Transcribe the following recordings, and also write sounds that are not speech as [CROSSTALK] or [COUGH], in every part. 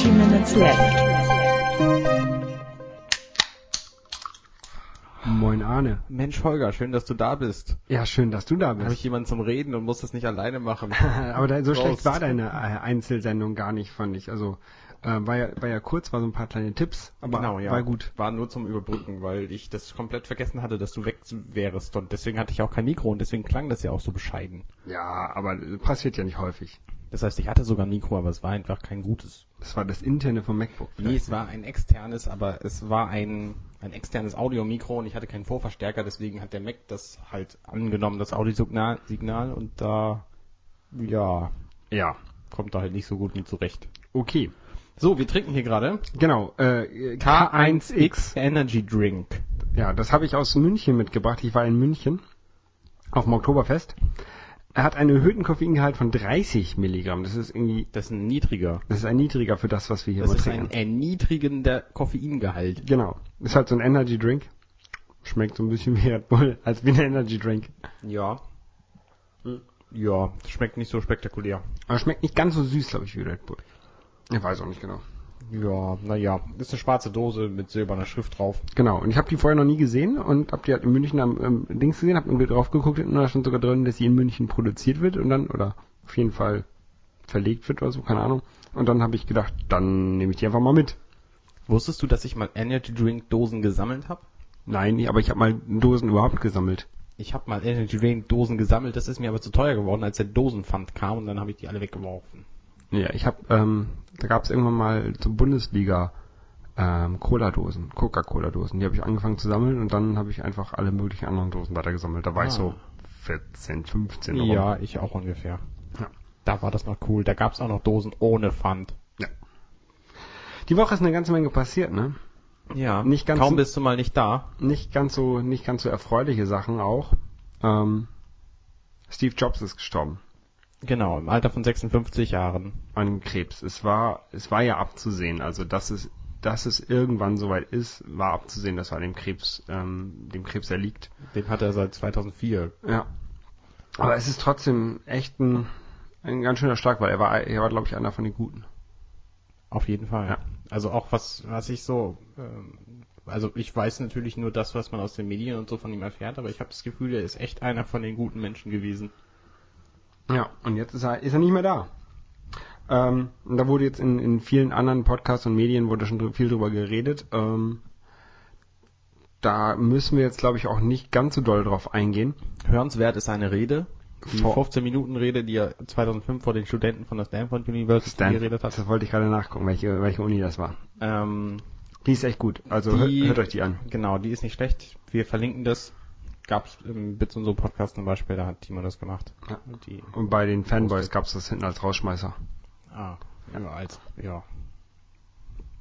Dirty Minutes Left. Moin Arne. Mensch Holger, schön, dass du da bist. Ja, schön, dass du da Habe ich bist. jemanden zum Reden und muss das nicht alleine machen. [LAUGHS] Aber da, so schlecht Prost. war deine äh, Einzelsendung gar nicht, fand ich. Also äh, war, ja, war ja kurz, war so ein paar kleine Tipps, aber genau, ja. war gut. War nur zum Überbrücken, weil ich das komplett vergessen hatte, dass du weg wärst und deswegen hatte ich auch kein Mikro und deswegen klang das ja auch so bescheiden. Ja, aber passiert ja nicht häufig. Das heißt, ich hatte sogar ein Mikro, aber es war einfach kein gutes. Das war das interne vom MacBook. Nee, es war ein externes, aber es war ein, ein externes Audiomikro und ich hatte keinen Vorverstärker, deswegen hat der Mac das halt angenommen, das Audiosignal Signal, und da, ja, Ja, kommt da halt nicht so gut mit zurecht. okay. So, wir trinken hier gerade Genau, äh, K1X. Energy Drink. Ja, das habe ich aus München mitgebracht. Ich war in München auf dem Oktoberfest. Er hat einen erhöhten Koffeingehalt von 30 Milligramm. Das ist irgendwie, Das ist ein niedriger. das ist ein niedriger für das, was wir hier Das ist trinken. ein erniedrigender Koffeingehalt. Genau. Ist halt so ein Energy Drink. Schmeckt so ein bisschen wie Red Bull, als wie ein Energy Drink. Ja. Ja, schmeckt nicht so spektakulär. Aber schmeckt nicht ganz so süß, glaube ich, wie Red Bull. Ich weiß auch nicht genau. Ja, naja. Ist eine schwarze Dose mit silberner Schrift drauf. Genau. Und ich habe die vorher noch nie gesehen und habe die halt in München am ähm, Dings gesehen, habe irgendwie drauf geguckt und da stand sogar drin, dass sie in München produziert wird und dann, oder auf jeden Fall verlegt wird oder so, keine Ahnung. Und dann habe ich gedacht, dann nehme ich die einfach mal mit. Wusstest du, dass ich mal Energy Drink Dosen gesammelt habe? Nein, aber ich habe mal Dosen überhaupt gesammelt. Ich habe mal Energy Drink Dosen gesammelt, das ist mir aber zu teuer geworden, als der Dosenpfand kam und dann habe ich die alle weggeworfen. Ja, ich habe, ähm, da gab es irgendwann mal zur Bundesliga ähm, Cola-Dosen, Coca-Cola-Dosen. Die habe ich angefangen zu sammeln und dann habe ich einfach alle möglichen anderen Dosen weiter gesammelt. Da war ich Ah. so 14, 15 rum. Ja, ich auch ungefähr. Ja. Da war das noch cool. Da gab's auch noch Dosen ohne Pfand. Die Woche ist eine ganze Menge passiert, ne? Ja, Nicht ganz kaum so- bist du mal nicht da. Nicht ganz so, nicht ganz so erfreuliche Sachen auch. Ähm, Steve Jobs ist gestorben Genau, im Alter von 56 Jahren. an Krebs. Es war, es war ja abzusehen. Also dass es, dass es irgendwann soweit ist, war abzusehen, dass er an dem Krebs, ähm, dem Krebs erliegt. Den hat er seit 2004. Ja. Aber es ist trotzdem echt ein, ein ganz schöner Schlag, weil er war, er war, glaube ich, einer von den Guten. Auf jeden Fall. Ja. Also auch was, was ich so, ähm, also ich weiß natürlich nur das, was man aus den Medien und so von ihm erfährt, aber ich habe das Gefühl, er ist echt einer von den guten Menschen gewesen. Ja, und jetzt ist er, ist er nicht mehr da. Ähm, da wurde jetzt in, in vielen anderen Podcasts und Medien wurde schon viel drüber geredet. Ähm, da müssen wir jetzt, glaube ich, auch nicht ganz so doll drauf eingehen. Hörenswert ist seine Rede. Die Vor- 15 Minuten Rede, die er 2005 vor den Studenten von der Stanford University Stan, geredet hat. das wollte ich gerade nachgucken, welche, welche Uni das war. Ähm, Die ist echt gut. Also Die- hört, hört euch die an. genau, die ist nicht schlecht. Wir verlinken das. Gab's im Bits und so Podcast zum Beispiel, da hat Timo das gemacht. Ja. Die, Und bei den Fanboys gab es das hinten als Rausschmeißer. ah, ja, als, ja,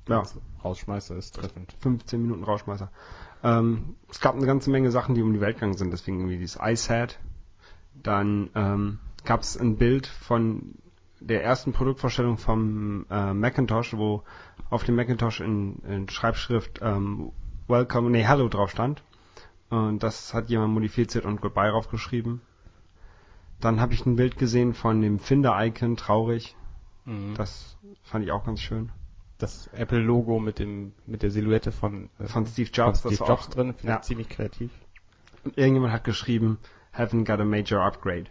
Ja, Rausschmeißer ist treffend. 15 Minuten Rausschmeißer. Ähm, es gab eine ganze Menge Sachen, die um die Welt gegangen sind, deswegen irgendwie dieses iSat. Dann ähm, gab es ein Bild von der ersten Produktvorstellung vom äh, Macintosh, wo auf dem Macintosh in, in Schreibschrift ähm, Welcome, nee, Hello drauf stand. Und das hat jemand modifiziert und Goodbye draufgeschrieben. Dann habe ich ein Bild gesehen von dem Finder-Icon, traurig. Mhm. Das fand ich auch ganz schön. das Apple-Logo mit dem mit der Silhouette von, äh, Von Steve von Jobs. Steve das war Jobs auch, drin, finde ja. ich ziemlich kreativ. Und irgendjemand hat geschrieben, haven't got a major upgrade.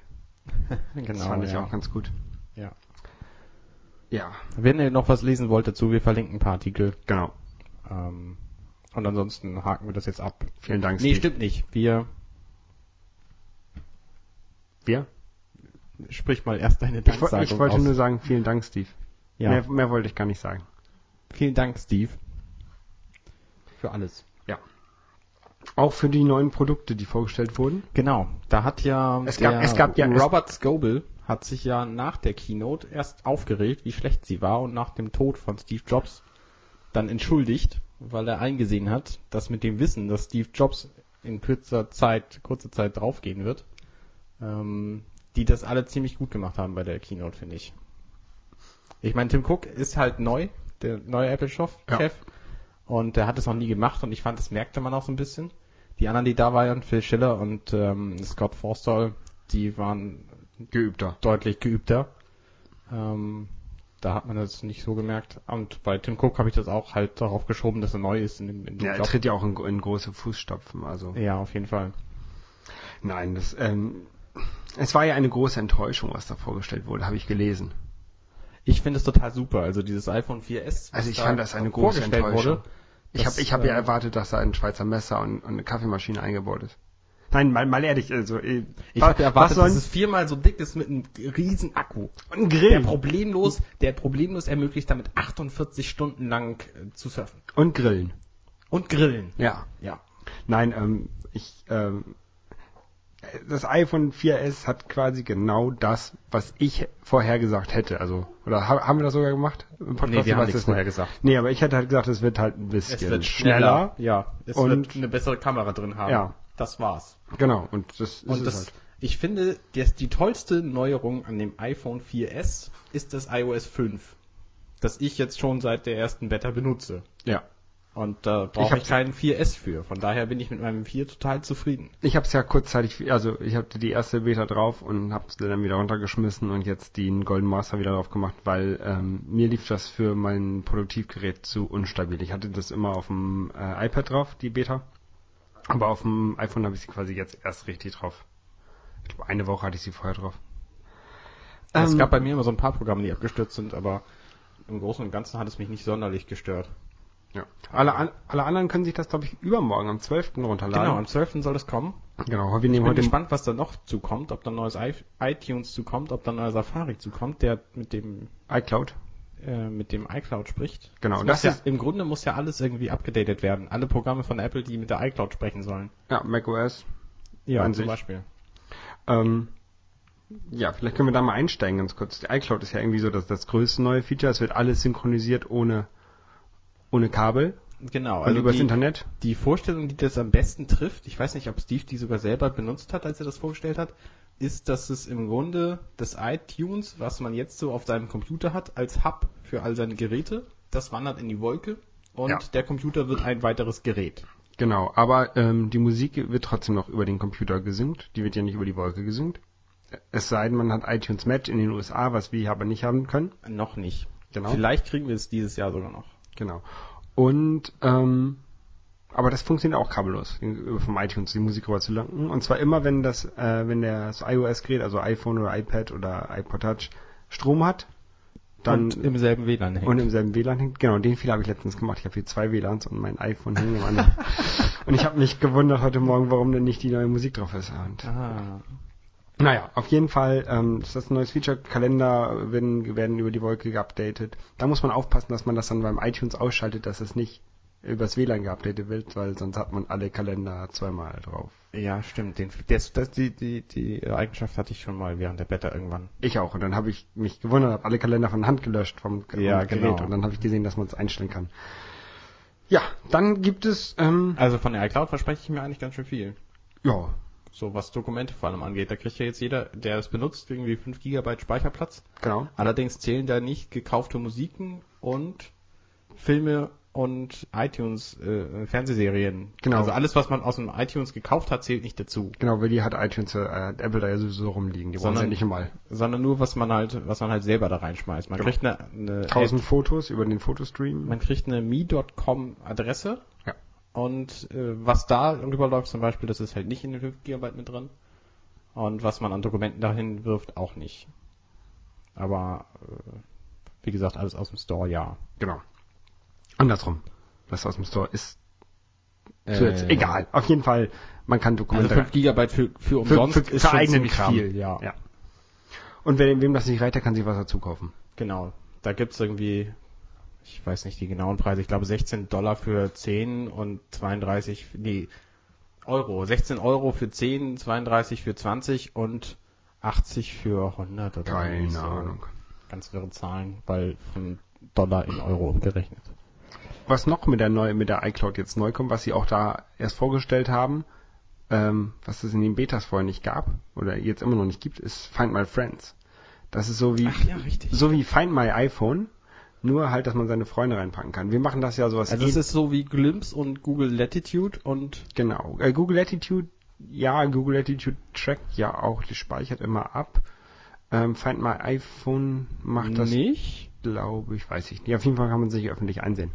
[LAUGHS] genau, Das fand ich ja. auch ganz gut. ja. Ja, Wenn ihr noch was lesen wollt dazu, wir verlinken ein paar Artikel. genau. Ähm, und ansonsten haken wir das jetzt ab. Vielen Dank, Nee, Steve. stimmt nicht. Wir Wir? sprich mal erst deine Ich, Danksagung ich wollte aus. nur sagen, vielen Dank, Steve. ja. Mehr, mehr wollte ich gar nicht sagen. Vielen Dank, Steve. Für alles. Auch für die neuen Produkte, die vorgestellt wurden. Genau. Da hat ja Es gab- es gab ja- Robert Scoble hat sich ja nach der Keynote erst aufgeregt, wie schlecht sie war und nach dem Tod von Steve Jobs dann entschuldigt, weil er eingesehen hat, dass mit dem Wissen, dass Steve Jobs in kürzer Zeit, kurzer Zeit draufgehen wird, ähm, die das alle ziemlich gut gemacht haben bei der Keynote, finde ich. Ich meine, Tim Cook ist halt neu, der neue Apple-Chef. Ja. Und der hat es noch nie gemacht und ich fand, das merkte man auch so ein bisschen. Die anderen, die da waren, Phil Schiller und ähm, Scott Forstall, die waren Geübter. deutlich geübter. Ähm, Da hat man das nicht so gemerkt. Und bei Tim Cook habe ich das auch halt darauf geschoben, dass er neu ist in dem, in dem Ja, er tritt ja auch in, in große Fußstapfen, also. Ja, auf jeden Fall. Nein, das, ähm, es war ja eine große Enttäuschung, was da vorgestellt wurde, habe ich gelesen. Ich finde es total super. Also dieses iPhone 4S. was Also ich da fand das eine große Enttäuschung. Wurde, Ich habe ich hab ja äh, erwartet, dass da ein Schweizer Messer und, und eine Kaffeemaschine eingebaut ist. Nein, mal, mal ehrlich, also äh, Ich wa- habe erwartet, dass es viermal so dick ist mit einem riesen Akku. und ein Der Grill problemlos, der problemlos ermöglicht, damit 48 Stunden lang äh, zu surfen. und Grillen. Und grillen. Ja. Ja. Nein, ähm, ich ähm, das iPhone 4S hat quasi genau das, was ich vorhergesagt hätte. Also, oder ha haben wir das sogar gemacht? Im Nee, wir Ich haben nichts vorher gesagt. Nee, aber ich hätte halt gesagt, es wird halt ein bisschen Es wird schneller. schneller. Ja. Es Und- wird eine bessere Kamera drin haben. Ja. Das war's. Genau, und das ist Und es das, halt. ich finde, das, die tollste Neuerung an dem iPhone 4S ist das iOS 5. Das ich jetzt schon seit der ersten Beta benutze. Ja. Und da Ich brauche ich, hab's- keinen 4S für. Von daher bin ich mit meinem 4 total zufrieden. Ich habe es ja kurzzeitig, also ich hatte die erste Beta drauf und habe es dann wieder runtergeschmissen und jetzt den Golden Master wieder drauf gemacht, weil ähm, mir lief das für mein Produktivgerät zu unstabil. Ich hatte das immer auf dem äh, iPad drauf, die Beta, aber auf dem iPhone habe ich sie quasi jetzt erst richtig drauf. Ich glaube, eine Woche hatte ich sie vorher drauf. es Ähm, gab bei mir immer so ein paar Programme, die abgestürzt sind, aber im Großen und Ganzen hat es mich nicht sonderlich gestört. ja. alle, an, alle anderen können sich das, glaube ich, übermorgen am 12. runterladen. Genau, am 12. soll das kommen. genau. Wir Ich nehmen bin heute gespannt, was da noch zukommt, ob da neues iTunes zukommt, ob da ein neuer Safari zukommt, der mit dem iCloud. Äh, mit dem iCloud spricht. Genau, das das muss ja, im Grunde muss ja alles irgendwie abgedatet werden. Alle Programme von Apple, die mit der iCloud sprechen sollen. Ja, macOS. Ja, zum sich. Beispiel. Ähm, ja, vielleicht können wir da mal einsteigen ganz kurz. Die iCloud ist ja irgendwie so das, das größte neue Feature. Es wird alles synchronisiert ohne, ohne Kabel Genau, also übers die, Internet. die Vorstellung, die das am besten trifft, ich weiß nicht, ob Steve die sogar selber benutzt hat, als er das vorgestellt hat, ist, dass es im Grunde das iTunes, was man jetzt so auf seinem Computer hat, als Hub für all seine Geräte, das wandert in die Wolke und Ja. der Computer wird ein weiteres Gerät. Genau, aber ähm, die Musik wird trotzdem noch über den Computer gesynkt. Die wird ja nicht über die Wolke gesynkt. Es sei denn, man hat iTunes Match in den USA, was wir hier aber nicht haben können. Noch nicht. Genau. Vielleicht kriegen wir es dieses Jahr sogar noch. Genau. Und ähm, aber das funktioniert auch kabellos, vom iTunes die Musik rüber zu lenken. Und zwar immer, wenn das, äh, wenn das iOS-Gerät, also iPhone oder iPad oder iPod Touch, Strom hat, dann und im selben WLAN hängt. und im selben WLAN hängt. Genau, den Fehler habe ich letztens gemacht. Ich habe hier zwei WLANs und mein iPhone hängt im anderen. [LAUGHS] und ich habe mich gewundert heute Morgen, warum denn nicht die neue Musik drauf ist. Und ah. naja, auf jeden Fall, ähm, das ist ein neues Feature. Kalender werden, werden über die Wolke geupdatet. Da muss man aufpassen, dass man das dann beim iTunes ausschaltet, dass es nicht übers WLAN geupdatet wird, weil sonst hat man alle Kalender zweimal drauf. Ja, stimmt. Den, das, das, die, die, die Eigenschaft hatte ich schon mal während der Beta irgendwann. Ich auch. Und dann habe ich mich gewundert, habe alle Kalender von Hand gelöscht vom, vom Ja, Gerät. genau. Und dann habe ich gesehen, dass man es einstellen kann. Ja, dann gibt es, ähm, Also von der iCloud verspreche ich mir eigentlich ganz schön viel. ja, So was Dokumente vor allem angeht. Da kriegt ja jetzt jeder, der es benutzt, irgendwie 5 GB Speicherplatz. genau. Allerdings zählen da nicht gekaufte Musiken und Filme und iTunes äh, Fernsehserien. Genau. Also alles, was man aus dem iTunes gekauft hat, zählt nicht dazu. Genau, weil die hat iTunes, äh, Apple da ja sowieso rumliegen. Die Sondern- nicht mal. Sondern nur, was man halt, was man halt selber da reinschmeißt. Man Genau. kriegt eine, eine 1000 Fotos über den Fotostream. Man kriegt eine me.com Adresse. Ja. Und äh, was da rüberläuft zum Beispiel, das ist halt nicht in den 5 GB mit drin. Und was man an Dokumenten dahin wirft, auch nicht. Aber äh, wie gesagt, alles aus dem Store, ja. Genau. Andersrum. Was aus dem Store ist, Äh, egal. Auf jeden Fall, man kann Also Dokumente. 5 GB für, für umsonst für- für ist schon ziemlich Kram. viel, ja. ja. Und wer, wem das nicht reicht, der kann sich was dazu kaufen. Genau. Da gibt's irgendwie, ich weiß nicht die genauen Preise, ich glaube 16 Dollar für 10 und 32, für- nee, Euro. 16 Euro für 10, 32 für 20 und 80 für 100 oder Keine so. Ahnung. Ganz wirre Zahlen, weil von Dollar in Euro umgerechnet. Was noch mit der neu, mit der iCloud jetzt neu kommt, was sie auch da erst vorgestellt haben, ähm, was es in den Betas vorher nicht gab oder jetzt immer noch nicht gibt, ist Find My Friends. Das ist so wie ja, so wie Find My iPhone, nur halt, dass man seine Freunde reinpacken kann. Wir machen das ja sowas Also eh- es ist so wie Glimpse und Google Latitude und Genau. Äh, Google Latitude, ja, Google Latitude trackt ja auch, die speichert immer ab. Ähm, Find My iPhone macht das. nicht. glaube ich, weiß ich nicht. Auf jeden Fall kann man sich öffentlich einsehen.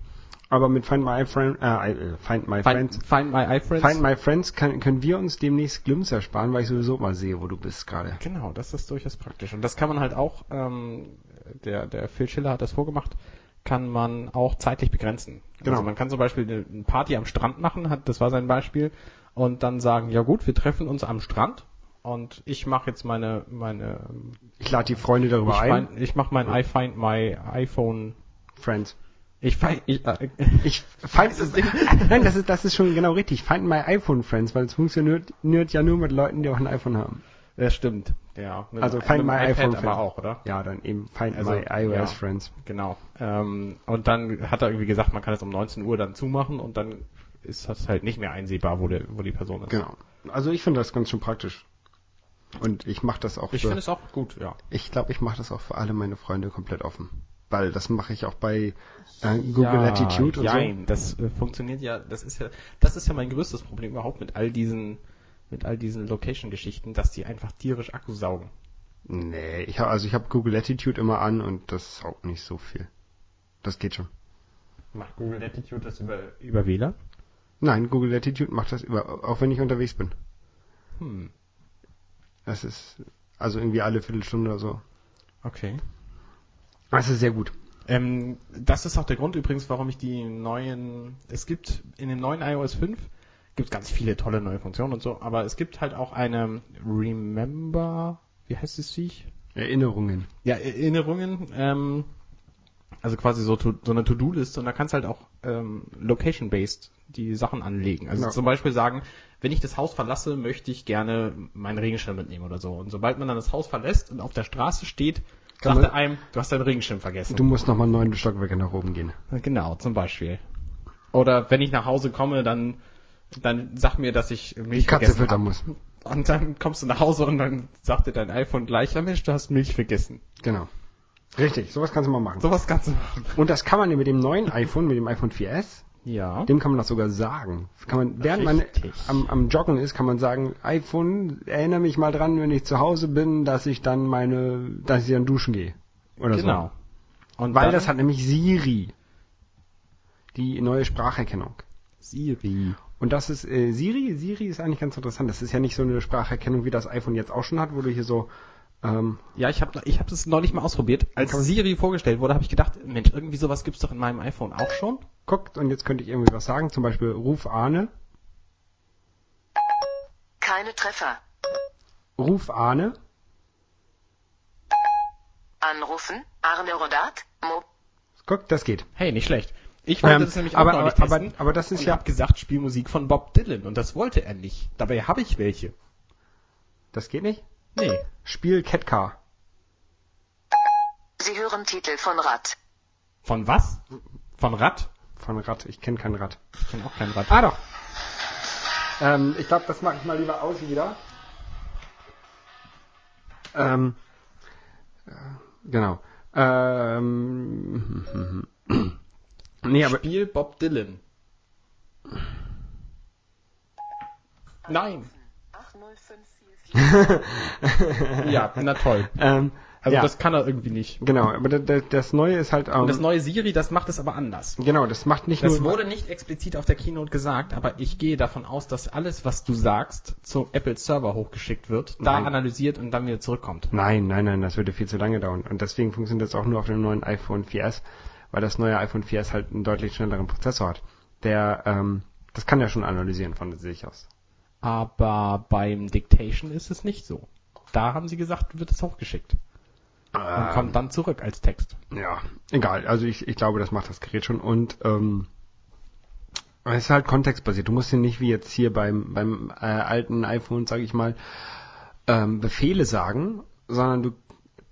Aber mit Find My Friend, äh, äh, Find My Friends, Find, find My iFriends. Find My Friends kann, können wir uns demnächst Glums ersparen, weil ich sowieso mal sehe, wo du bist gerade. Genau, das ist durchaus praktisch. Und das kann man halt auch, ähm, der, der Phil Schiller hat das vorgemacht, kann man auch zeitlich begrenzen. Genau. Also man kann zum Beispiel eine eine Party am Strand machen, hat, das war sein Beispiel, und dann sagen, ja gut, wir treffen uns am Strand und ich mache jetzt meine, meine, Ich lade die Freunde darüber ich, ein. find, ich mache mein I find my iPhone, Friends. Ich find, ich, äh, [LAUGHS] Ich find, [LAUGHS] nein, das ist, das ist schon genau richtig. Find My iPhone Friends, weil es funktioniert ja nur mit Leuten, die auch ein iPhone haben. das stimmt, ja. Mit, Also mit Find dem My iPhone aber Friends. auch, oder? Ja, dann eben Find Also, My iOS ja. Friends. Genau. Ähm, und dann hat er irgendwie gesagt, man kann es um 19 Uhr dann zumachen und dann ist das halt nicht mehr einsehbar, wo, der, wo die Person ist. Genau. Also ich finde das ganz schön praktisch. Und ich mache das auch Ich finde es auch gut, ja. ich glaube, ich mache das auch für alle meine Freunde komplett offen. Weil das mache ich auch bei äh, Google Latitude und jein, das äh, funktioniert ja, das ist ja, das ist ja mein größtes Problem überhaupt mit all diesen, mit all diesen Location-Geschichten, dass die einfach tierisch Akku saugen. so. Nee, ich hab, also ich habe Google Latitude immer an und das saugt nicht so viel. Das geht schon. Macht Google Latitude das über, über WLAN? Nein, Google Latitude macht das über, auch wenn ich unterwegs bin. Hm, Das ist also irgendwie alle Viertelstunde oder so. okay. Das ist sehr gut. Ähm, das ist auch der Grund übrigens, warum ich die neuen, es gibt in dem neuen iOS 5 gibt es ganz viele tolle neue Funktionen und so, aber es gibt halt auch eine Remember, wie heißt es sich? Erinnerungen. Ja, Erinnerungen, ähm, also quasi so, to, so eine To-Do-Liste und da kannst du halt auch ähm, location-based die Sachen anlegen. Also Ja. zum Beispiel sagen, wenn ich das Haus verlasse, möchte ich gerne meinen Regenschirm mitnehmen oder so. Und sobald man dann das Haus verlässt und auf der Straße steht, Kann sagt man- er einem, du hast deinen Regenschirm vergessen. Du musst nochmal neun Stockwerke nach oben gehen. Genau, zum Beispiel. Oder wenn ich nach Hause komme, dann, dann sag mir, dass ich Milch Die Katze füttern muss. Und dann kommst du nach Hause und dann sagt dir dein iPhone gleich, ja Mensch, du hast Milch vergessen. Genau. Richtig, sowas kannst du mal machen. Sowas kannst du machen. Und das kann man mit dem neuen iPhone, mit dem iPhone 4S, Ja. dem kann man das sogar sagen. Kann man, während man am, am Joggen ist, kann man sagen, iPhone, erinnere mich mal dran, wenn ich zu Hause bin, dass ich dann meine, dass ich dann duschen gehe. Oder Genau. so. Und Weil das hat nämlich Siri. Die neue Spracherkennung. Siri. Und das ist äh, Siri. Siri ist eigentlich ganz interessant. Das ist ja nicht so eine Spracherkennung, wie das iPhone jetzt auch schon hat, wo du hier so ähm, Ja, ich habe ich hab das neulich mal ausprobiert. Als Siri vorgestellt wurde, habe ich gedacht, Mensch, irgendwie sowas gibt's doch in meinem iPhone auch schon. guckt und jetzt könnte ich irgendwie was sagen. Zum Beispiel Ruf Arne. Keine Treffer. Ruf Arne. Anrufen. Arne Rodat. Mo Guck, das geht. Hey, nicht schlecht. Ich wollte Ähm, das nämlich auch aber, neulich aber, aber, testen. aber das ist und ja, hab gesagt, Spielmusik von Bob Dylan. Und das wollte er nicht. Dabei habe ich welche. das geht nicht. Nee. Spiel Cat Car. Sie hören Titel von Rad. Von was? Von Rad? Von Rad. Ich kenne kein Rad. Ich kenn auch kein Rad. Ah doch. Ähm, ich glaube, das mache ich mal lieber aus wieder. Ähm, äh, genau. Ähm, [CLEARS THROAT] nee, aber Spiel Bob Dylan. Nein. 80544. Ja, na toll. [LAUGHS] ähm, Also ja, das kann er irgendwie nicht. genau. Aber da- da- das Neue ist halt ähm, Und das neue Siri, das macht es aber anders. genau. Das macht nicht Das nur wurde nicht explizit auf der Keynote gesagt, aber ich gehe davon aus, dass alles, was du sagst, zum Apple Server hochgeschickt wird, da Nein. analysiert und dann wieder zurückkommt. Nein, nein, nein, das würde viel zu lange dauern. Und deswegen funktioniert das auch nur auf dem neuen iPhone 4S, weil das neue iPhone 4S halt einen deutlich schnelleren Prozessor hat. Der, ähm, das kann ja schon analysieren von sich aus. Aber beim Dictation ist es nicht so. Da haben sie gesagt, wird es hochgeschickt. Und Ähm, kommt dann zurück als Text. Ja, egal. Also ich, ich glaube, das macht das Gerät schon. Und ähm, es ist halt kontextbasiert. Du musst hier nicht wie jetzt hier beim, beim äh, alten iPhone, sage ich mal, ähm, Befehle sagen, sondern du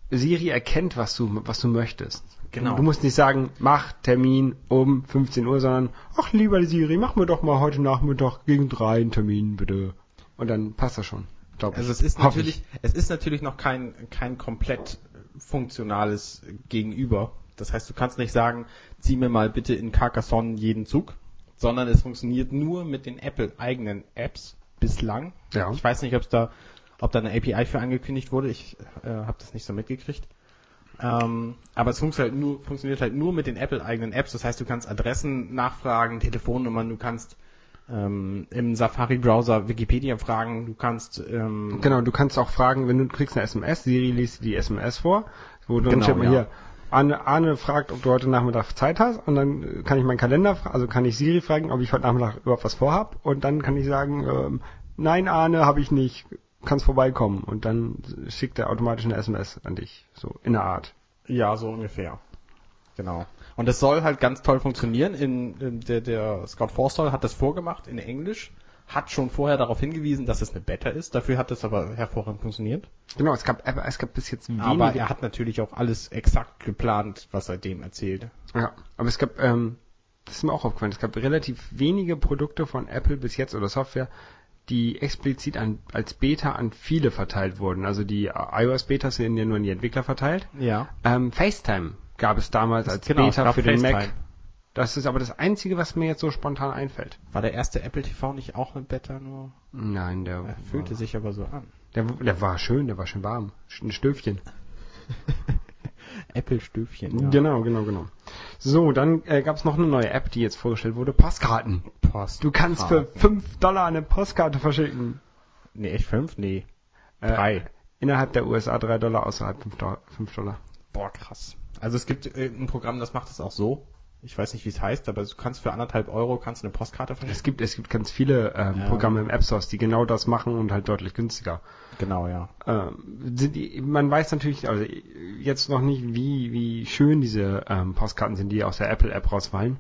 Siri erkennt, was du, was du möchtest. Genau. Du musst nicht sagen, mach Termin um 15 Uhr, sondern, ach lieber Siri, mach mir doch mal heute Nachmittag gegen drei einen Termin, bitte. Und dann passt das schon. Glaub Also es ist natürlich, es ist natürlich noch kein, kein komplett funktionales Gegenüber. Das heißt, du kannst nicht sagen, zieh mir mal bitte in Carcassonne jeden Zug, sondern es funktioniert nur mit den Apple eigenen Apps bislang. Ja. Ich weiß nicht, ob da, ob da eine API für angekündigt wurde. Ich äh, habe das nicht so mitgekriegt. Ähm, aber es funktioniert halt, nur, funktioniert halt nur mit den Apple-eigenen Apps. Das heißt, du kannst Adressen nachfragen, Telefonnummern, du kannst ähm, im Safari-Browser Wikipedia fragen, du kannst ähm, Genau, du kannst auch fragen, wenn du kriegst eine SMS, Siri liest die SMS vor, wo dann Genau, mal ja. hier, Arne, Arne fragt, ob du heute Nachmittag Zeit hast und dann äh, kann ich meinen Kalender, also kann ich Siri fragen, ob ich heute Nachmittag überhaupt was vorhab und dann kann ich sagen, ähm, nein Arne, habe ich nicht, kannst vorbeikommen und dann schickt er automatisch eine SMS an dich, so in der Art. Ja, so ungefähr. Genau. Und es soll halt ganz toll funktionieren. In, in der, der Scott Forstall hat das vorgemacht in Englisch, hat schon vorher darauf hingewiesen, dass es eine Beta ist. Dafür hat es aber hervorragend funktioniert. Genau, es gab, es gab bis jetzt wenige, Aber er hat natürlich auch alles exakt geplant, was er dem erzählt. Ja, aber es gab, ähm, das ist mir auch aufgefallen, es gab relativ wenige Produkte von Apple bis jetzt oder Software, die explizit an, als Beta an viele verteilt wurden. Also die iOS-Betas sind ja nur an die Entwickler verteilt. Ja. Ähm, FaceTime gab es damals als Genau, Beta für den FaceTime. Mac. Das ist aber das Einzige, was mir jetzt so spontan einfällt. War der erste Apple TV nicht auch eine Beta nur? Nein, der, Er fühlte war, sich aber so an. der, der war schön, der war schön warm. Ein Stöfchen. [LAUGHS] Apple-Stöfchen. Genau, genau, genau. So, dann äh, gab es noch eine neue App, die jetzt vorgestellt wurde, Postkarten. Post. Du kannst für 5 Dollar eine Postkarte verschicken. Nee, echt fünf? Nee. Äh, Drei. Innerhalb der USA 3 Dollar, außerhalb 5 Dollar. 5 Dollar. Boah, krass. Also es gibt äh, ein Programm, das macht es auch so. Ich weiß nicht, wie es heißt, aber du kannst für anderthalb Euro kannst du eine Postkarte verschicken. Es gibt, es gibt ganz viele ähm. Programme im App Stores, die genau das machen und halt deutlich günstiger. Genau, ja. Ähm, die, man weiß natürlich also jetzt noch nicht, wie, wie schön diese ähm, Postkarten sind, die aus der Apple App rausfallen.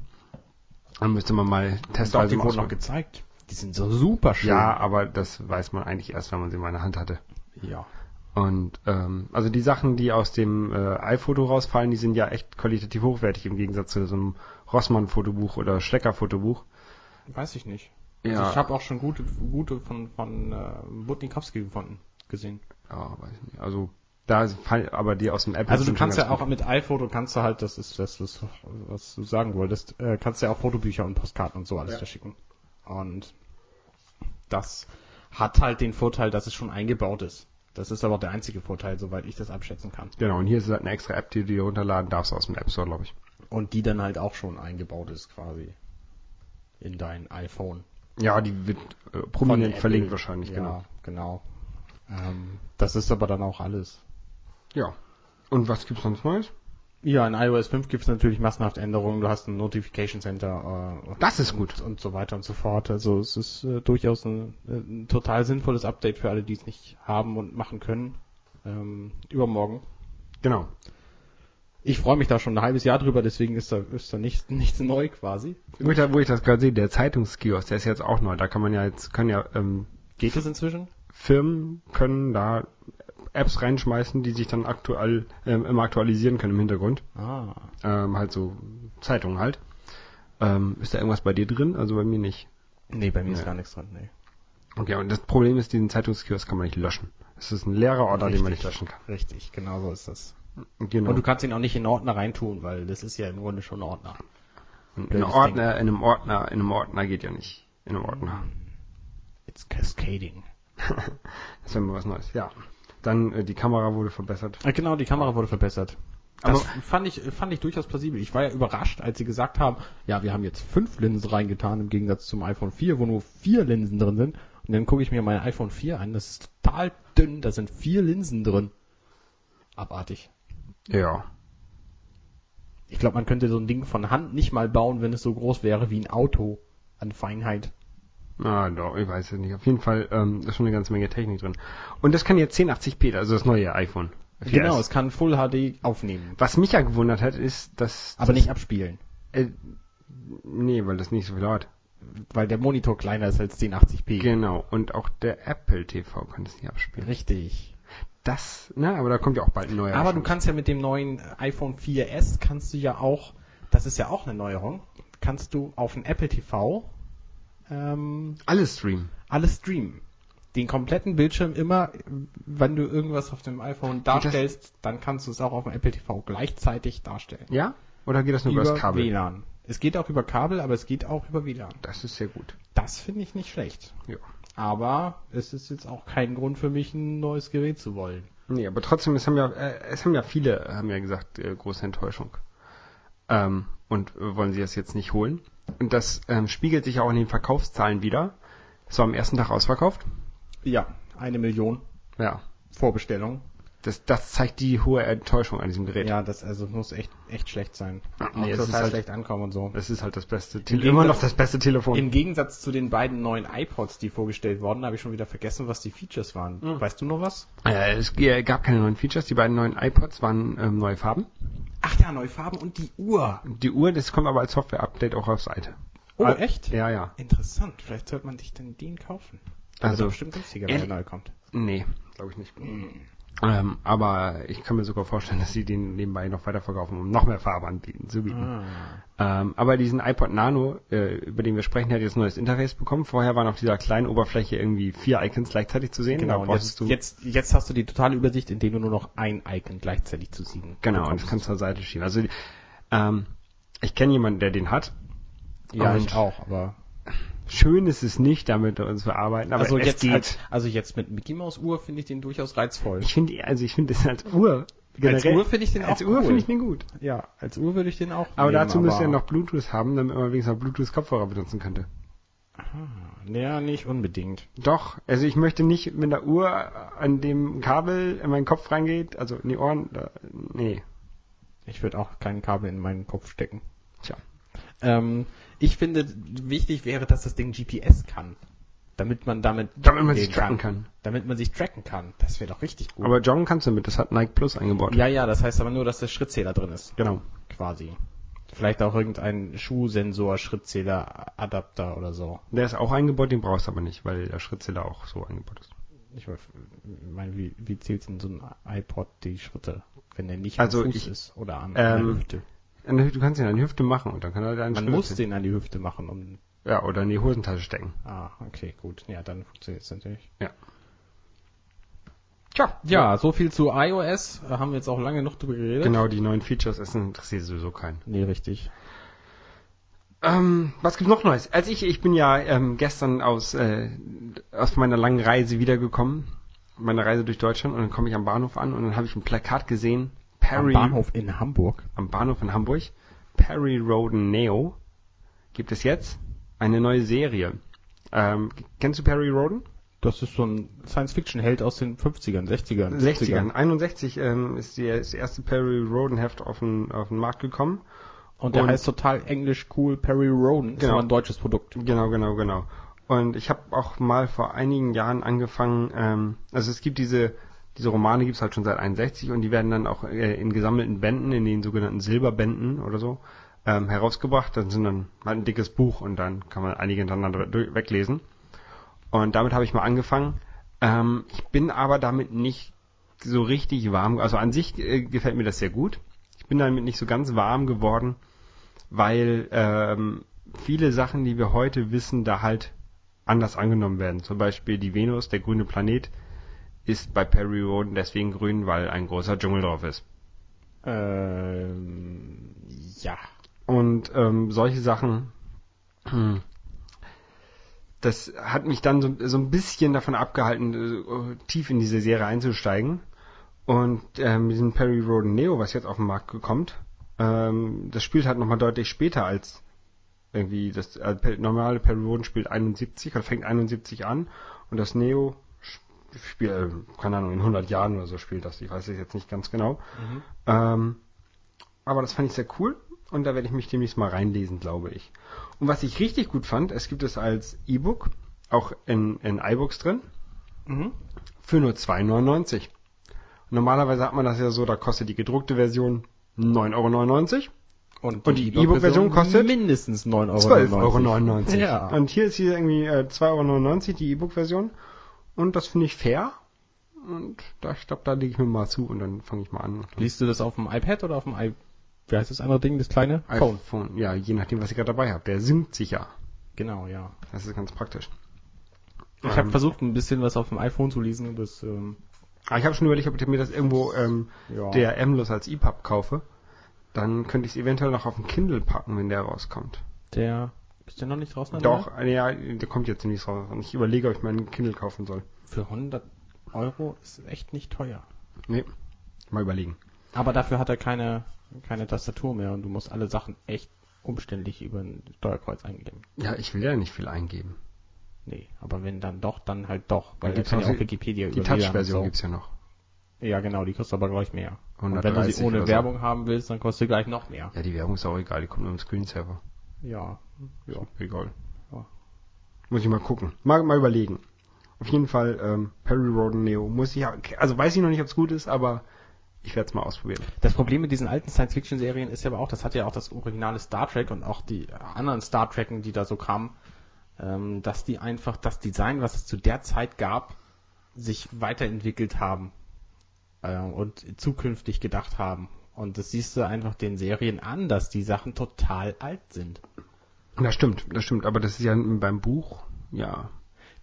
Dann müsste man mal Doch, testweise die mal wurden noch gezeigt. Die sind so super schön. Ja, aber das weiß man eigentlich erst, wenn man sie in meiner Hand hatte. Ja. Und ähm, also die Sachen, die aus dem äh, iPhoto rausfallen, die sind ja echt qualitativ hochwertig im Gegensatz zu so einem Rossmann-Fotobuch oder Schlecker-Fotobuch. Weiß ich nicht. Ja. Also ich habe auch schon gute, gute von, von äh, Butnikowski gefunden, gesehen. Ja, weiß ich nicht. Also da fallen aber die aus dem Apple. Also du kannst ja auch mit iPhoto kannst du halt, das ist das, ist, was du sagen wolltest, äh, kannst du ja auch Fotobücher und Postkarten und so alles Ja. verschicken. Und das hat halt den Vorteil, dass es schon eingebaut ist. Das ist aber der einzige Vorteil, soweit ich das abschätzen kann. Genau, und hier ist halt eine extra App, die du dir runterladen darfst aus dem App Store, glaube ich. Und die dann halt auch schon eingebaut ist quasi in dein iPhone. Ja, die wird äh, prominent verlinkt wahrscheinlich, ja, genau. genau. Ähm, das ist aber dann auch alles. Ja. Und was gibt's sonst Neues? Ja, in iOS 5 gibt es natürlich massenhaft Änderungen. Du hast ein Notification Center äh, Das ist gut. und so weiter und so fort. Also es ist äh, durchaus ein, äh, ein total sinnvolles Update für alle, die es nicht haben und machen können. Ähm, übermorgen. Genau. Ich freue mich da schon ein halbes Jahr drüber, deswegen ist da, ist da nichts, [LAUGHS] nichts neu quasi. Wo ich, da, wo ich das gerade sehe, der Zeitungskiosk, der ist jetzt auch neu. Da kann man ja jetzt, können ja ähm, Geht es inzwischen? Firmen können da Apps reinschmeißen, die sich dann aktuell ähm, immer aktualisieren können im Hintergrund. Ah. Ähm, halt so Zeitungen halt. Ähm, ist da irgendwas bei dir drin? Also bei mir nicht. Nee, bei mir ist Nee. gar nichts dran, nee. Okay, und das Problem ist, diesen Zeitungskiosk kann man nicht löschen. Es ist ein leerer Ordner, den man nicht löschen kann. Richtig, genau so ist das. Genau. Und du kannst ihn auch nicht in Ordner reintun, weil das ist ja im Grunde schon ein Ordner. in, einem Ordner, in einem Ordner, in einem Ordner geht ja nicht. In einem Ordner. It's cascading. [LAUGHS] Das wäre mal was Neues. Ja. Dann äh, die Kamera wurde verbessert. Ah, Genau, die Kamera wurde verbessert. Das Aber- fand ich, fand ich durchaus plausibel. Ich war ja überrascht, als sie gesagt haben, ja, wir haben jetzt fünf Linsen reingetan im Gegensatz zum iPhone 4, wo nur vier Linsen drin sind. Und dann gucke ich mir mein iPhone 4 an, das ist total dünn, da sind vier Linsen drin. Abartig. Ja. Ich glaube, man könnte so ein Ding von Hand nicht mal bauen, wenn es so groß wäre wie ein Auto an Feinheit. Ah, doch, ich weiß es nicht. Auf jeden Fall ähm, ist schon eine ganze Menge Technik drin. Und das kann jetzt 1080p, also das neue iPhone. 4S. Genau, es kann Full HD aufnehmen. Was mich ja gewundert hat, ist, dass... Aber nicht abspielen. Äh, nee, weil das nicht so viel dauert. Weil der Monitor kleiner ist als 1080p. Genau. Und auch der Apple TV kann das nicht abspielen. Richtig. Das, na, aber da kommt ja auch bald ein neuer. Aber du kannst ja mit dem neuen iPhone 4S kannst du ja auch, das ist ja auch eine Neuerung, kannst du auf ein Apple TV ähm, alles streamen. alles streamen. Den kompletten Bildschirm immer, wenn du irgendwas auf dem iPhone darstellst, dann kannst du es auch auf dem Apple TV gleichzeitig darstellen. Ja? Oder geht das nur über, das Kabel? WLAN. Es geht auch über Kabel, aber es geht auch über WLAN. Das ist sehr gut. Das finde ich nicht schlecht. Ja. Aber es ist jetzt auch kein Grund für mich, ein neues Gerät zu wollen. Nee, aber trotzdem, es haben ja, äh, es haben ja viele, haben ja gesagt, äh, große Enttäuschung. Ähm, und äh, wollen sie das jetzt nicht holen. Und das ähm, spiegelt sich auch in den Verkaufszahlen wieder. Es war am ersten Tag ausverkauft. Ja, eine Million Ja. Vorbestellungen. Das, das zeigt die hohe Enttäuschung an diesem Gerät. Ja, das also muss echt echt schlecht sein. Nee, ist total halt- schlecht ankommen und so. Das ist halt das beste Telefon. Immer noch das beste Telefon. Im Gegensatz zu den beiden neuen iPods, die vorgestellt wurden, habe ich schon wieder vergessen, was die Features waren. Weißt du noch was? Äh, es gab keine neuen Features. Die beiden neuen iPods waren ähm, neue Farben. Ach ja, neue Farben und die Uhr. Die Uhr, das kommt aber als Software-Update auch auf Seite. Oh, Ah, echt? Ja, ja. Interessant. Vielleicht sollte man sich dann den kaufen. Also, bestimmt günstiger, wenn er neu kommt. Nee, glaube ich nicht. Ähm, aber ich kann mir sogar vorstellen, [LAUGHS] dass sie den nebenbei noch weiterverkaufen, um noch mehr Farbe anbieten zu bieten. Ah. Ähm, aber diesen iPod Nano, äh, über den wir sprechen, hat jetzt ein neues Interface bekommen. Vorher waren auf dieser kleinen Oberfläche irgendwie vier Icons gleichzeitig zu sehen. Genau, und brauchst jetzt, jetzt, jetzt hast du die totale Übersicht, indem du nur noch ein Icon gleichzeitig zu sehen Genau, und bekommst. das kannst du zur Seite schieben. Also ähm, ich kenne jemanden, der den hat. Ja, und ich auch, aber Schön ist es nicht, damit zu arbeiten, aber also es jetzt geht. als, also jetzt mit Mickey Maus Uhr finde ich den durchaus reizvoll. ich finde, also ich finde das als Uhr als Uhr finde ich den als auch Uhr cool. finde ich den gut. ja, als Uhr würde ich den auch Aber nehmen, dazu müsste er noch Bluetooth haben, damit man wenigstens noch Bluetooth-Kopfhörer benutzen könnte. Ja, nicht unbedingt. Doch, also ich möchte nicht mit der Uhr an dem Kabel in meinen Kopf reingeht, also in die Ohren, nee. Ich würde auch kein Kabel in meinen Kopf stecken. Ähm, ich finde, wichtig wäre, dass das Ding GPS kann. Damit man damit, Damit man sich tracken kann. Damit man sich tracken kann. Das wäre doch richtig gut. Aber joggen kannst du mit, das hat Nike Plus eingebaut. ja, ja, das heißt aber nur, dass der Schrittzähler drin ist. Genau. Quasi. Vielleicht auch irgendein Schuhsensor, Schrittzähler, Adapter oder so. Der ist auch eingebaut, den brauchst du aber nicht, weil der Schrittzähler auch so eingebaut ist. Ich meine, wie, wie zählt denn so ein iPod die Schritte, wenn der nicht Also am Fuß ich- ist oder an, ähm, der Hüfte? Du kannst ihn an die Hüfte machen und dann kann er deinen Man muss den an die Hüfte machen, um Ja, oder in die Hosentasche stecken. Ah, okay, gut. Ja, dann funktioniert es natürlich. Tja. Ja, so viel zu iOS. Da haben wir jetzt auch lange noch drüber geredet. Genau, die neuen Features, das interessiert sowieso keinen. Nee, richtig. Ähm, was gibt's noch Neues? Als ich, ich bin ja ähm, gestern aus, äh, aus meiner langen Reise wiedergekommen, meine Reise durch Deutschland, und dann komme ich am Bahnhof an und dann habe ich ein Plakat gesehen, Am Perry, Bahnhof in Hamburg. am Bahnhof in Hamburg, Perry Roden Neo, gibt es jetzt eine neue Serie. Ähm, kennst du Perry Roden? Das ist so ein Science-Fiction-Held aus den 50ern, 60ern. 60ern. 61 ähm, ist die, das erste Perry Roden Heft auf den, auf den Markt gekommen. Und der Und- heißt total englisch cool Perry Roden. Ist Genau. aber ein deutsches Produkt. Genau, genau, genau. Und ich habe auch mal vor einigen Jahren angefangen, ähm, also es gibt diese, diese Romane gibt's halt schon seit 61 und die werden dann auch äh, in gesammelten Bänden, in den sogenannten Silberbänden oder so, ähm, herausgebracht. Dann sind dann halt ein dickes Buch und dann kann man einige hintereinander weglesen. Und damit habe ich mal angefangen. Ähm, ich bin aber damit nicht so richtig warm. Also an sich äh, gefällt mir das sehr gut. Ich bin damit nicht so ganz warm geworden, weil ähm, viele Sachen, die wir heute wissen, da halt anders angenommen werden. Zum Beispiel die Venus, der grüne Planet, ist bei Perry Roden deswegen grün, weil ein großer Dschungel drauf ist. Ähm, ja. Und ähm, solche Sachen, hm, das hat mich dann so, so ein bisschen davon abgehalten, äh, tief in diese Serie einzusteigen. Und ähm, diesen Perry Roden Neo, was jetzt auf den Markt kommt, ähm, das spielt halt nochmal deutlich später als irgendwie das äh, normale Perry Roden spielt 71, oder fängt 71 an und das Neo spielt, äh, keine Ahnung, in 100 Jahren oder so spielt das, ich weiß es jetzt nicht ganz genau. Ähm, aber das fand ich sehr cool und da werde ich mich demnächst mal reinlesen, glaube ich. Und was ich richtig gut fand, es gibt es als E-Book, auch in, in iBooks drin, Mhm. für nur 2,99. Normalerweise hat man das ja so, da kostet die gedruckte Version 9,99 Euro. Und, Und die E-Book-Version kostet mindestens 9,99 Euro. 12,99 Euro. Ja. Und hier ist hier irgendwie äh, 2,99 Euro die E-Book-Version. Und das finde ich fair. Und da, ich glaube, da lege ich mir mal zu und dann fange ich mal an. Liest du das auf dem iPad oder auf dem i... Wie heißt das andere Ding, das kleine? Phone. iPhone. Ja, je nachdem, was ich gerade dabei habe. Der sinkt sich ja. Genau, ja. Das ist ganz praktisch. Ich Ähm, habe versucht, ein bisschen was auf dem iPhone zu lesen und das, ähm, Aber ich habe schon überlegt, ob ich mir das irgendwo ähm, Ja. der M-Los als EPUB kaufe. Dann könnte ich es eventuell noch auf den Kindle packen, wenn der rauskommt. der... Ist der noch nicht draußen? Doch, äh, ja, der kommt jetzt demnächst raus. Und ich überlege, ob ich meinen Kindle kaufen soll. Für 100 Euro ist echt nicht teuer. Nee. Mal überlegen. Aber dafür hat er keine, keine Tastatur mehr und du musst alle Sachen echt umständlich über ein Steuerkreuz eingeben. Ja, ich will ja nicht viel eingeben. Nee, aber wenn dann doch, dann halt doch. Weil Ja, da gibt's kann ja auch Wikipedia Die Touch-Version so. gibt's ja noch. Ja, genau, die kostet aber gleich mehr. Und wenn du 130 sie ohne oder so. Werbung haben willst, dann kostet sie gleich noch mehr. Ja, die Werbung ist auch egal, die kommt nur im Screensaver. Ja. Ja. Egal. Ja. Muss ich mal gucken. Mal, mal überlegen. Auf jeden Fall, ähm, Perry Roden Neo muss ich, also weiß ich noch nicht, ob es gut ist, aber ich werde es mal ausprobieren. Das Problem mit diesen alten Science-Fiction-Serien ist ja aber auch, das hat ja auch das originale Star Trek und auch die anderen Star Trekken, die da so kamen, ähm, dass die einfach das Design, was es zu der Zeit gab, sich weiterentwickelt haben äh, und zukünftig gedacht haben. Und das siehst du einfach den Serien an, dass die Sachen total alt sind. Das stimmt, das stimmt, aber das ist ja beim Buch, ja.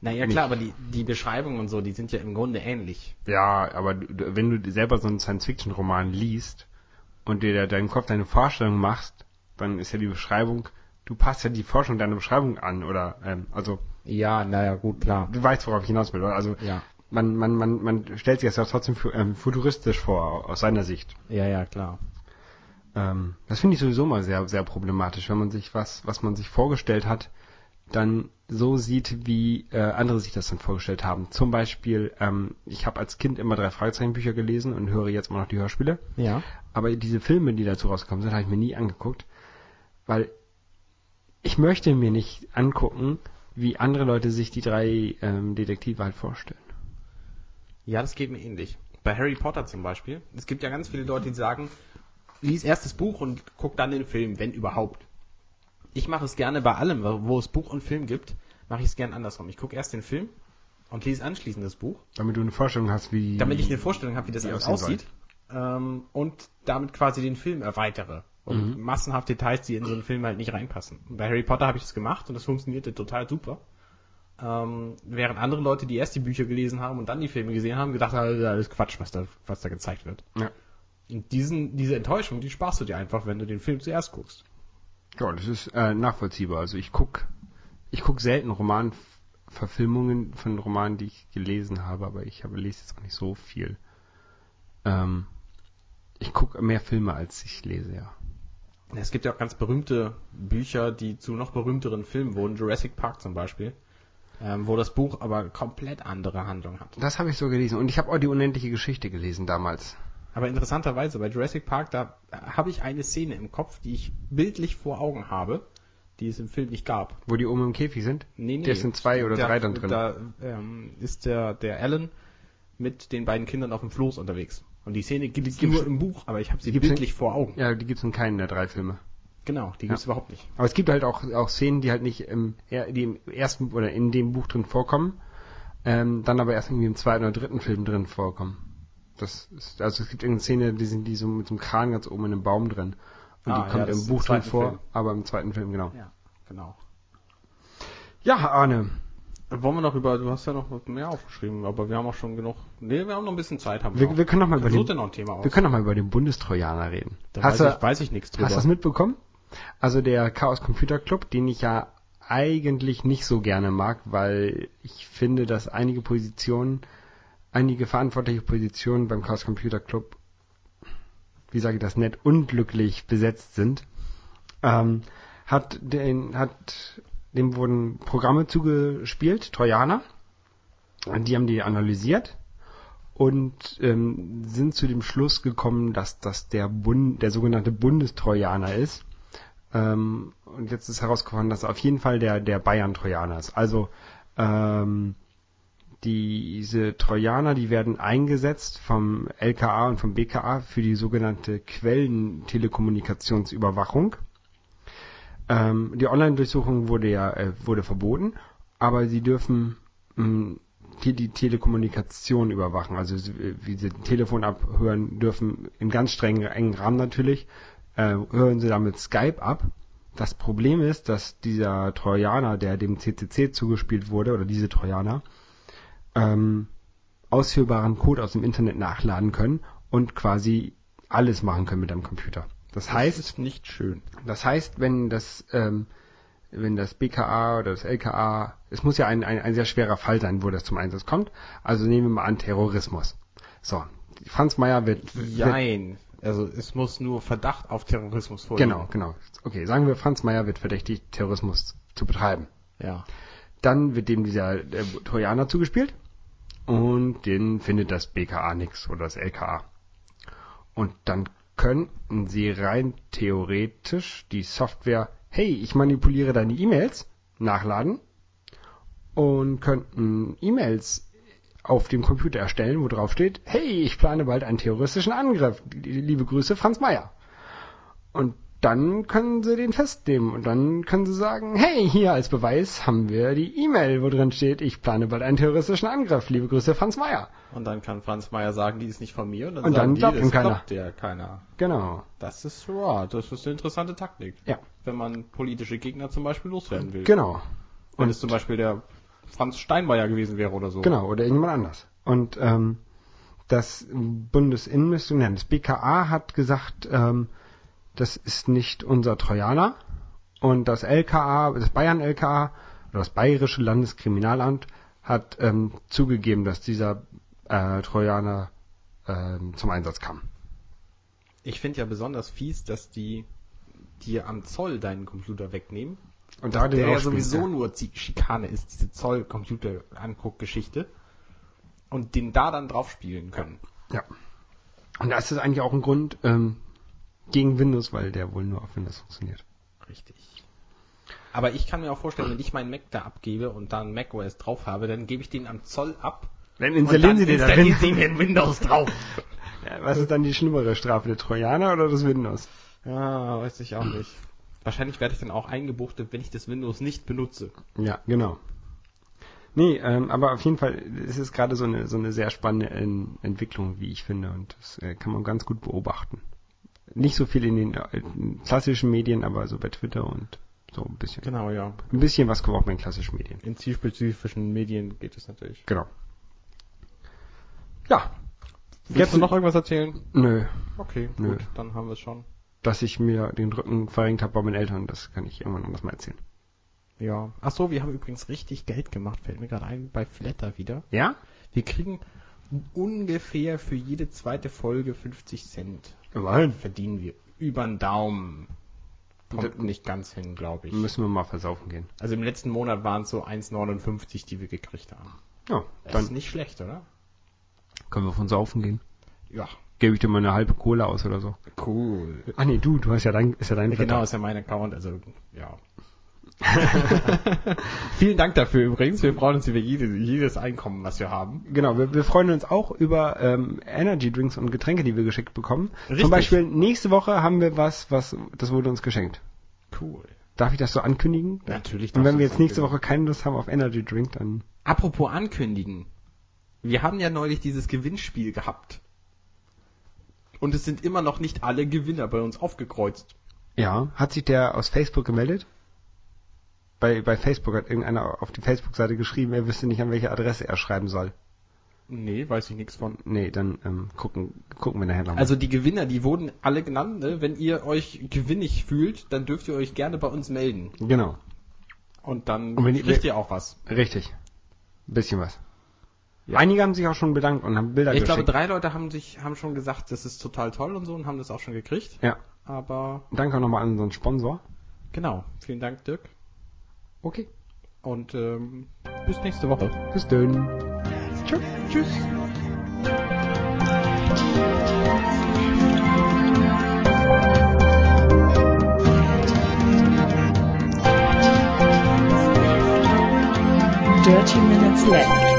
Naja, klar, aber die, die Beschreibungen und so, die sind ja im Grunde ähnlich. Ja, aber wenn du selber so einen Science-Fiction-Roman liest und dir da deinen Kopf deine Vorstellung machst, dann ist ja die Beschreibung, du passt ja die Forschung deiner Beschreibung an, oder, ähm, also, Ja, naja, gut, klar. du weißt, worauf ich hinaus will, oder? Also, Ja. man, man, man, man stellt sich das ja trotzdem ähm, futuristisch vor, aus seiner Sicht. Ja, ja, klar. Ähm, das finde ich sowieso mal sehr, sehr problematisch, wenn man sich was, was man sich vorgestellt hat, dann so sieht, wie äh, andere sich das dann vorgestellt haben. Zum Beispiel, ähm, ich habe als Kind immer drei Fragezeichenbücher gelesen und höre jetzt immer noch die Hörspiele. Ja. Aber diese Filme, die dazu rausgekommen sind, habe ich mir nie angeguckt, weil ich möchte mir nicht angucken, wie andere Leute sich die drei ähm, Detektive halt vorstellen. Ja, das geht mir ähnlich. Bei Harry Potter zum Beispiel. Es gibt ja ganz viele Leute, die sagen, lies erst das Buch und guck dann den Film, wenn überhaupt. Ich mache es gerne bei allem, wo es Buch und Film gibt, mache ich es gerne andersrum. Ich gucke erst den Film und lese anschließend das Buch, Damit du eine Vorstellung hast, wie... damit ich eine Vorstellung habe, wie das alles aussieht. Ähm, und damit quasi den Film erweitere. Und massenhaft Details, die in so einen Film halt nicht reinpassen. Und bei Harry Potter habe ich das gemacht und das funktionierte total super. Ähm, während andere Leute, die erst die Bücher gelesen haben und dann die Filme gesehen haben, gedacht haben, das ist alles Quatsch, was da, was da gezeigt wird. Ja. Und diesen, diese Enttäuschung, die sparst du dir einfach, wenn du den Film zuerst guckst. Ja, das ist äh, nachvollziehbar. Also ich guck, ich guck selten Romanverfilmungen von Romanen, die ich gelesen habe, aber ich habe lese jetzt auch nicht so viel. Ähm, ich gucke mehr Filme, als ich lese, ja. Es gibt ja auch ganz berühmte Bücher, die zu noch berühmteren Filmen wurden, Jurassic Park zum Beispiel, ähm, wo das Buch aber komplett andere Handlung hat. Das habe ich so gelesen und ich habe auch die unendliche Geschichte gelesen damals. Aber interessanterweise, bei Jurassic Park, da habe ich eine Szene im Kopf, die ich bildlich vor Augen habe, die es im Film nicht gab. Wo die oben im Käfig sind? Nee, nee. Da sind zwei oder da, drei dann drin. Da ähm, ist der, der Alan mit den beiden Kindern auf dem Floß unterwegs. Und die Szene gibt es nur im Buch, aber ich habe sie bildlich vor Augen. Ja, die gibt's in keinen der drei Filme. Genau, die gibt's überhaupt nicht. Aber es gibt halt auch, auch Szenen, die halt nicht im, die im ersten oder in dem Buch drin vorkommen, ähm, dann aber erst irgendwie im zweiten oder dritten Film drin vorkommen. Das ist, also es gibt irgendeine Szene, die sind die so mit so einem Kran ganz oben in einem Baum drin. Und Ah, die ja, kommt das im Buch drin vor, Film. aber im zweiten Film, genau. Ja, genau. Ja, Arne. Wollen wir noch über, du hast ja noch mehr aufgeschrieben, aber wir haben auch schon genug, nee, wir haben noch ein bisschen Zeit, haben Wir, noch. wir können noch mal über den, noch ein Thema aus. wir können noch mal über den Bundestrojaner reden. da hast weiß, du, ich, weiß ich nichts drüber. Hast du das mitbekommen? Also der Chaos Computer Club, den ich ja eigentlich nicht so gerne mag, weil ich finde, dass einige Positionen, einige verantwortliche Positionen beim Chaos Computer Club, wie sage ich das nett, unglücklich besetzt sind, ähm, hat den, hat, dem wurden Programme zugespielt, Trojaner, die haben die analysiert und ähm, sind zu dem Schluss gekommen, dass das der Bund, der sogenannte Bundestrojaner ist. Ähm, und jetzt ist herausgefunden, dass auf jeden Fall der der Bayern-Trojaner ist. Also ähm, diese Trojaner, die werden eingesetzt vom LKA und vom BKA für die sogenannte Quellentelekommunikationsüberwachung. Ähm, die Online-Durchsuchung wurde ja äh, wurde verboten, aber sie dürfen mh, die, die Telekommunikation überwachen, also wie sie Telefon abhören dürfen, in ganz strengen engen Rahmen natürlich, äh, hören sie damit Skype ab. Das Problem ist, dass dieser Trojaner, der dem CCC zugespielt wurde, oder diese Trojaner, ähm, ausführbaren Code aus dem Internet nachladen können und quasi alles machen können mit einem Computer. Das heißt, ist nicht schön. das heißt, wenn das, ähm, wenn das BKA oder das LKA, es muss ja ein, ein, ein sehr schwerer Fall sein, wo das zum Einsatz kommt. Also nehmen wir mal an Terrorismus. So, Franz Meyer wird, wird Jein. Also es muss nur Verdacht auf Terrorismus vorliegen. genau, genau. Okay, sagen wir, Franz Meyer wird verdächtigt, Terrorismus zu betreiben. Ja. Dann wird dem dieser äh, Trojaner zugespielt und den findet das BKA nix oder das LKA. Und dann könnten sie rein theoretisch die Software, hey, ich manipuliere deine E-Mails, nachladen und könnten E-Mails auf dem Computer erstellen, wo drauf steht, hey, ich plane bald einen terroristischen Angriff. Liebe Grüße, Franz Meyer. Und dann können sie den festnehmen und dann können sie sagen, hey, hier als Beweis haben wir die E-Mail, wo drin steht, ich plane bald einen terroristischen Angriff. Liebe Grüße, Franz Meyer. Und dann kann Franz Meyer sagen, die ist nicht von mir. Und dann, Und dann sagen die, glaubt ihm keiner. glaubt ja keiner. Genau. Das ist, ja, das ist eine interessante Taktik. Ja. Wenn man politische Gegner zum Beispiel loswerden will. Genau. Wenn Und- es zum Beispiel der Franz Steinmeier gewesen wäre oder so. Genau, oder irgendjemand anders. Und ähm, das Bundesinnenministerium, nein, das BKA hat gesagt, ähm, das ist nicht unser Trojaner. Und das LKA, das Bayern LKA oder das Bayerische Landeskriminalamt hat ähm, zugegeben, dass dieser äh, Trojaner ähm, zum Einsatz kam. Ich finde ja besonders fies, dass die dir am Zoll deinen Computer wegnehmen. Und da der ja sowieso ja. nur Schikane ist, diese Zoll-Computer-Anguck-Geschichte. Und den da dann drauf spielen können. Ja. Und das ist eigentlich auch ein Grund ähm, gegen Windows, weil der wohl nur auf Windows funktioniert. Richtig. Aber ich kann mir auch vorstellen, wenn ich meinen Mac da abgebe und dann macOS drauf habe, dann gebe ich den am Zoll ab. Dann installieren dann Sie den da installieren. Sie Windows drauf. [LAUGHS] Ja, was ist dann die schlimmere Strafe, der Trojaner oder das Windows? Ja, weiß ich auch nicht. Wahrscheinlich werde ich dann auch eingebuchtet, wenn ich das Windows nicht benutze. Ja, genau. Nee, ähm, aber auf jeden Fall es ist gerade so eine so eine sehr spannende ähm, Entwicklung, wie ich finde, und das äh, kann man ganz gut beobachten. Nicht so viel in den äh, klassischen Medien, aber so bei Twitter und so ein bisschen. Genau, ja. Ein bisschen was kommt auch bei den klassischen Medien. In zielspezifischen Medien geht es natürlich. Genau. Ja. Willst du noch irgendwas erzählen? Nö, Okay, Nö. gut, dann haben wir es schon. dass ich mir den Rücken verrenkt habe bei meinen Eltern, das kann ich irgendwann anders mal erzählen. Ja. Ach so, wir haben übrigens richtig Geld gemacht, fällt mir gerade ein, bei Flatter wieder. Ja? Wir kriegen ungefähr für jede zweite Folge 50 Cent. Immerhin. Verdienen wir. Über den Daumen. Kommt nicht ganz hin, glaube ich. Müssen wir mal versaufen gehen. Also im letzten Monat waren es so 1,59, die wir gekriegt haben. Ja, Das dann ist nicht schlecht, oder? können wir von saufen gehen. Ja. Gebe ich dir mal eine halbe Cola aus oder so. Cool. Ah nee, du, du hast ja dein, ist ja dein Genau, ist ja mein Account, also ja. [LAUGHS] Vielen Dank dafür übrigens. Wir freuen uns über jedes, jedes Einkommen, was wir haben. Genau, wir, wir freuen uns auch über ähm, Energy Drinks und Getränke, die wir geschickt bekommen. Richtig. Zum Beispiel nächste Woche haben wir was, was das wurde uns geschenkt. Cool. Darf ich das so ankündigen? Natürlich. Und wenn wir jetzt nächste. Woche keine Lust haben auf Energy Drink, dann Apropos ankündigen. Wir haben ja neulich dieses Gewinnspiel gehabt. Und es sind immer noch nicht alle Gewinner bei uns aufgekreuzt. ja, hat sich der aus Facebook gemeldet? Bei, bei Facebook hat irgendeiner auf die Facebook-Seite geschrieben, er wüsste nicht, an welche Adresse er schreiben soll. Nee, weiß ich nichts von. Nee, dann ähm, gucken, gucken wir nachher nochmal. Also die Gewinner, die wurden alle genannt. Ne? Wenn ihr euch gewinnig fühlt, dann dürft ihr euch gerne bei uns melden. genau, Und dann Und wenn kriegt ihr auch was. richtig. Ein bisschen was. Ja. Einige haben sich auch schon bedankt und haben Bilder Ich geschickt. glaube, drei Leute haben sich haben schon gesagt, das ist total toll und so und haben das auch schon gekriegt. ja. Aber Danke auch nochmal an unseren Sponsor. genau, vielen Dank, Dirk. Okay. Und ähm, bis nächste Woche. Bis dann. Tschüss. Tschüss. Dirty Minutes Left.